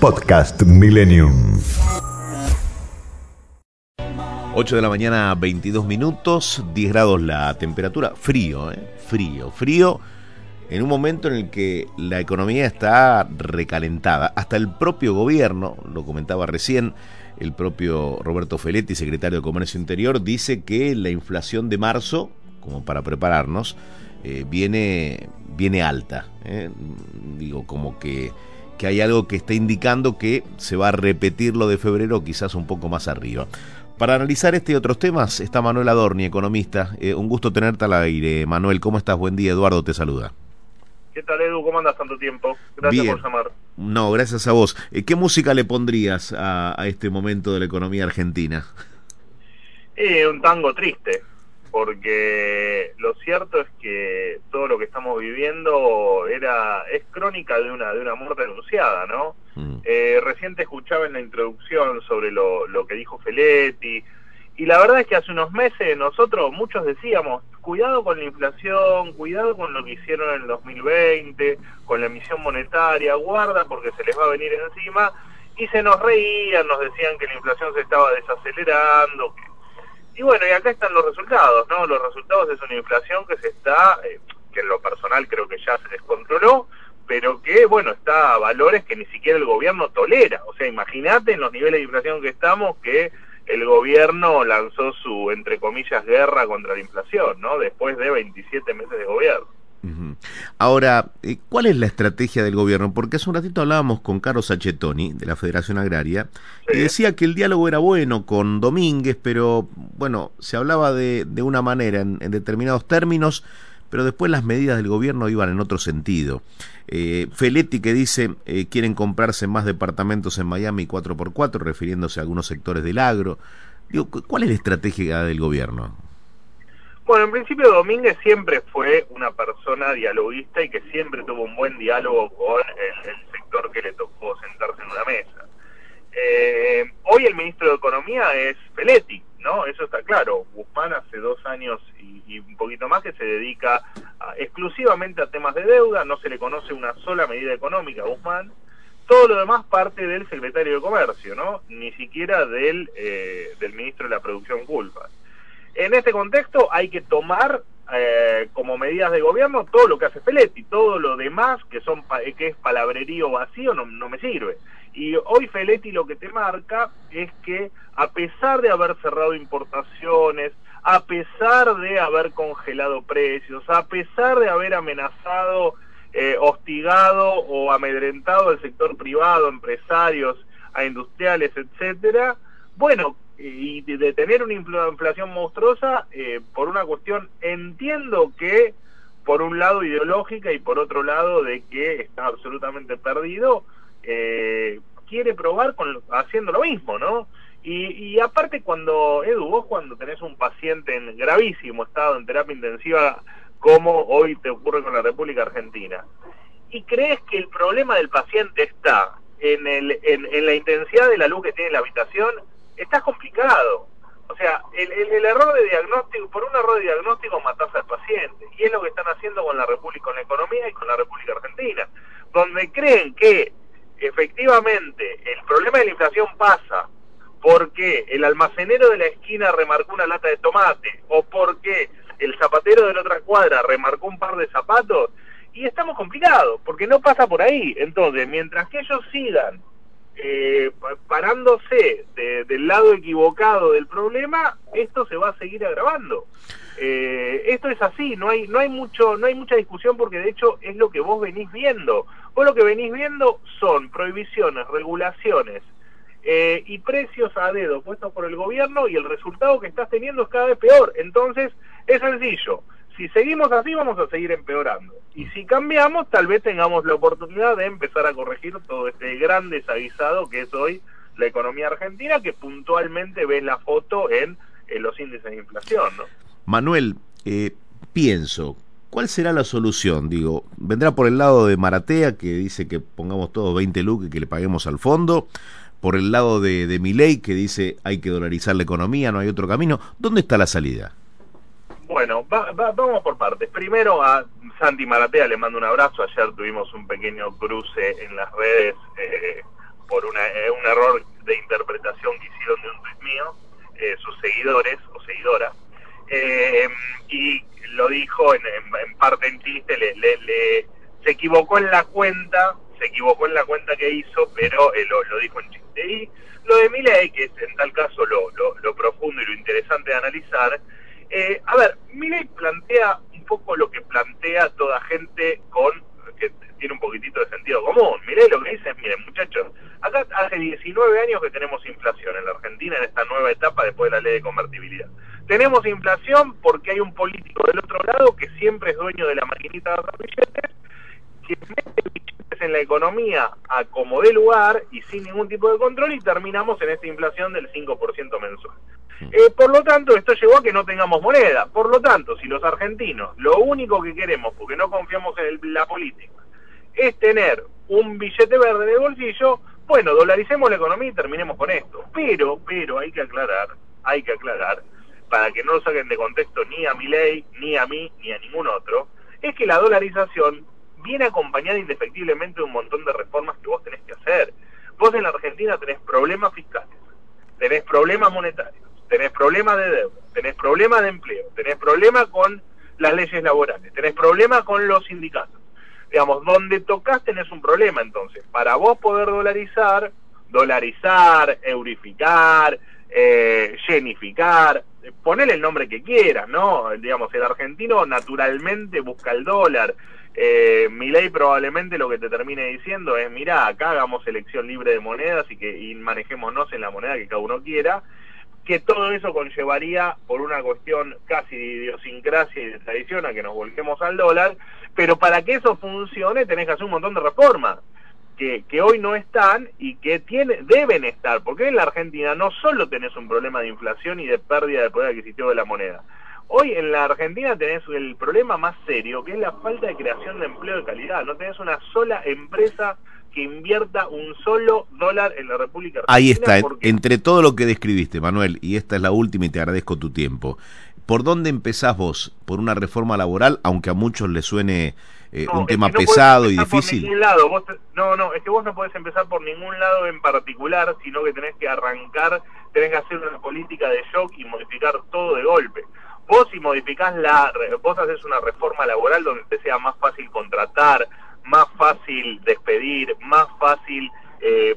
Podcast Millennium. 8 de la mañana, 22 minutos, 10 grados la temperatura, frío, ¿eh? frío, frío, en un momento en el que la economía está recalentada. Hasta el propio gobierno, lo comentaba recién, el propio Roberto Feletti, secretario de Comercio Interior, dice que la inflación de marzo, como para prepararnos, eh, viene, viene alta. ¿eh? Digo, como que, que hay algo que está indicando que se va a repetir lo de febrero, quizás un poco más arriba. Para analizar este y otros temas está Manuel Adorni, economista. Eh, un gusto tenerte al aire. Manuel, ¿cómo estás? Buen día. Eduardo te saluda. ¿Qué tal, Edu? ¿Cómo andas tanto tiempo? Gracias Bien. por llamar. No, gracias a vos. Eh, ¿Qué música le pondrías a, a este momento de la economía argentina? Eh, un tango triste, porque lo cierto es que estamos viviendo era es crónica de una de una muerte anunciada, ¿no? Mm. Eh, recién te escuchaba en la introducción sobre lo, lo que dijo Feletti, y la verdad es que hace unos meses nosotros muchos decíamos, cuidado con la inflación, cuidado con lo que hicieron en el 2020, con la emisión monetaria, guarda porque se les va a venir encima, y se nos reían, nos decían que la inflación se estaba desacelerando, que- y bueno, y acá están los resultados, ¿no? Los resultados es una inflación que se está, eh, que en lo personal creo que ya se descontroló, pero que, bueno, está a valores que ni siquiera el gobierno tolera. O sea, imagínate en los niveles de inflación que estamos que el gobierno lanzó su, entre comillas, guerra contra la inflación, ¿no? Después de 27 meses de gobierno. Ahora, eh, ¿cuál es la estrategia del gobierno? Porque hace un ratito hablábamos con Carlos Sachetoni, de la Federación Agraria, y decía que el diálogo era bueno con Domínguez, pero bueno, se hablaba de, de una manera, en, en determinados términos, pero después las medidas del gobierno iban en otro sentido. Eh, Feletti que dice eh, quieren comprarse más departamentos en Miami 4x4, refiriéndose a algunos sectores del agro. Digo, cu- ¿cuál es la estrategia del gobierno? Bueno, en principio Domínguez siempre fue una persona dialoguista y que siempre tuvo un buen diálogo con el, el sector que le tocó sentarse en una mesa. Eh, hoy el ministro de Economía es Feletti, ¿no? Eso está claro. Guzmán hace dos años y, un poquito más que se dedica a- exclusivamente a temas de deuda, no se le conoce una sola medida económica a Guzmán. Todo lo demás parte del secretario de Comercio, ¿no? Ni siquiera del, eh, del ministro de la Producción Culpas. En este contexto hay que tomar eh, como medidas de gobierno todo lo que hace Feletti, todo lo demás que son pa- que es palabrerío vacío no, no me sirve. Y hoy Feletti lo que te marca es que a pesar de haber cerrado importaciones, a pesar de haber congelado precios, a pesar de haber amenazado, eh, hostigado o amedrentado al sector privado, empresarios, a industriales, etcétera, bueno, y de, tener una infla- inflación monstruosa eh, por una cuestión, entiendo que por un lado ideológica y por otro lado de que está absolutamente perdido, eh, quiere probar con haciendo lo mismo, ¿no? Y, y aparte cuando, Edu, vos cuando tenés un paciente en gravísimo estado en terapia intensiva, como hoy te ocurre con la República Argentina, y crees que el problema del paciente está en, el, en, la intensidad de la luz que tiene en la habitación, está complicado. O sea, el, el- el error de diagnóstico, por un error de diagnóstico matás al paciente. Y es lo que están haciendo con la República, con la economía y con la República Argentina. Donde creen que efectivamente el problema de la inflación pasa porque el almacenero de la esquina remarcó una lata de tomate o porque el zapatero de la otra cuadra remarcó un par de zapatos y estamos complicados porque no pasa por ahí. Entonces, mientras que ellos sigan eh, pa- parándose de- del lado equivocado del problema, esto se va a seguir agravando. Eh, esto es así, no hay, no hay mucho, no hay mucha discusión porque de hecho es lo que vos venís viendo. Vos lo que venís viendo son prohibiciones, regulaciones eh, y precios a dedo puestos por el gobierno y el resultado que estás teniendo es cada vez peor. Entonces, es sencillo. Si seguimos así, vamos a seguir empeorando. Y si cambiamos, tal vez tengamos la oportunidad de empezar a corregir todo este gran desaguisado que es hoy la economía argentina, que puntualmente ves la foto en, en los índices de inflación, ¿no? Manuel, eh, pienso, ¿cuál será la solución? Digo, ¿vendrá por el lado de Maratea, que dice que pongamos todos 20 lucas y que le paguemos al fondo? ¿Por el lado de, de Milei, que dice hay que dolarizar la economía, no hay otro camino? ¿Dónde está la salida? Bueno, va- va- vamos por partes. Primero a Santi Maratea le mando un abrazo. Ayer tuvimos un pequeño cruce en las redes eh, por una, eh, un error de interpretación que hicieron de un tuit mío, eh, sus seguidores o seguidoras, eh, y lo dijo en, parte en chiste, le, le, se equivocó en la cuenta, se equivocó en la cuenta que hizo, pero lo, lo, dijo en chiste. Y lo de Milei, que es en tal caso lo, lo, lo profundo y lo interesante de analizar, a ver, Milei plantea un poco lo que plantea toda gente con que tiene un poquitito de sentido común. Miré lo que dice, miren muchachos, acá hace 19 años que tenemos inflación en la Argentina en esta nueva etapa después de la ley de convertibilidad. Tenemos inflación porque hay un político del otro lado que siempre es dueño de la maquinita de los billetes, que mete billetes en la economía a como de lugar y sin ningún tipo de control y terminamos en esta inflación del 5% mensual. Eh, por lo tanto, esto llevó a que no tengamos moneda. Por lo tanto, si los argentinos lo único que queremos, porque no confiamos en la política, es tener un billete verde de bolsillo, bueno, dolaricemos la economía y terminemos con esto. Pero, pero hay que aclarar, hay que aclarar, para que no lo saquen de contexto ni a mi ley, ni a mí, ni a ningún otro, es que la dolarización viene acompañada indefectiblemente de un montón de reformas que vos tenés que hacer. Vos en la Argentina tenés problemas fiscales, tenés problemas monetarios, tenés problemas de deuda, tenés problemas de empleo, tenés problemas con las leyes laborales, tenés problemas con los sindicatos digamos, donde tocas tenés un problema entonces. Para vos poder dolarizar, dolarizar, eurificar, eh, genificar, ponele el nombre que quieras, ¿no? Digamos, el argentino naturalmente busca el dólar. Eh, mi ley probablemente lo que te termine diciendo es, mira, acá hagamos elección libre de monedas y que y manejémonos en la moneda que cada uno quiera que todo eso conllevaría, por una cuestión casi de idiosincrasia y de tradición, a que nos volquemos al dólar, pero para que eso funcione tenés que hacer un montón de reformas. Que, que, hoy no están y que tiene, deben estar, porque en la Argentina no solo tenés un problema de inflación y de pérdida de poder adquisitivo de la moneda. Hoy en la Argentina tenés el problema más serio, que es la falta de creación de empleo de calidad. No tenés una sola empresa que invierta un solo dólar en la República Argentina. Ahí está, entre todo lo que describiste, Manuel, y esta es la última y te agradezco tu tiempo. ¿Por dónde empezás vos? ¿Por una reforma laboral, aunque a muchos les suene eh, un tema pesado y difícil? lado. no, no, es que vos no podés empezar por ningún lado en particular, sino que tenés que arrancar, tenés que hacer una política de shock y modificar todo de golpe. Vos si modificás la, vos haces una reforma laboral donde te sea más fácil contratar, más fácil despedir, más fácil eh,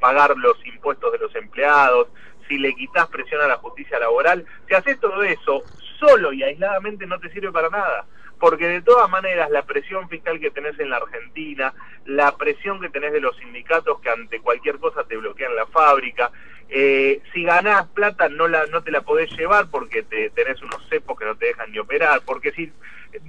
pagar los impuestos de los empleados, si le quitas presión a la justicia laboral, si haces todo eso solo y aisladamente no te sirve para nada, porque de todas maneras la presión fiscal que tenés en la Argentina, la presión que tenés de los sindicatos que ante cualquier cosa te bloquean la fábrica, eh, si ganás plata no la no te la podés llevar porque te, tenés unos cepos que no te dejan ni operar, porque si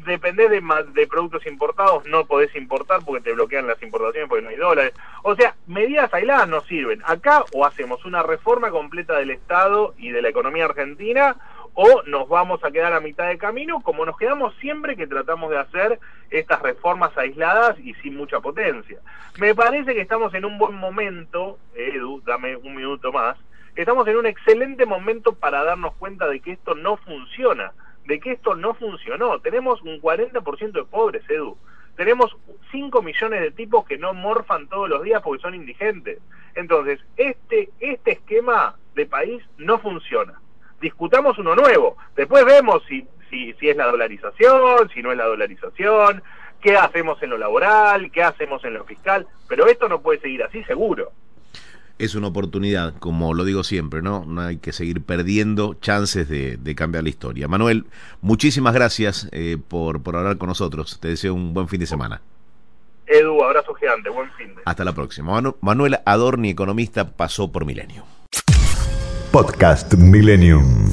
dependés de, de productos importados no podés importar porque te bloquean las importaciones porque no hay dólares. O sea, medidas aisladas no sirven. Acá o hacemos una reforma completa del Estado y de la economía argentina o nos vamos a quedar a mitad de camino como nos quedamos siempre que tratamos de hacer estas reformas aisladas y sin mucha potencia. Me parece que estamos en un buen momento, Edu, dame un minuto más, estamos en un excelente momento para darnos cuenta de que esto no funciona, de que esto no funcionó. Tenemos un 40% de pobres, Edu. Tenemos 5 millones de tipos que no morfan todos los días porque son indigentes. Entonces, este, este esquema de país no funciona discutamos uno nuevo. Después vemos si, si, si es la dolarización, si no es la dolarización, qué hacemos en lo laboral, qué hacemos en lo fiscal, pero esto no puede seguir así seguro. Es una oportunidad, como lo digo siempre, ¿no? No hay que seguir perdiendo chances de, cambiar la historia. Manuel, muchísimas gracias eh, por, por hablar con nosotros. Te deseo un buen fin de semana. Edu, abrazo gigante, buen fin de. Hasta la próxima. Manuel Adorni, economista, pasó por Milenio. Podcast Millennium.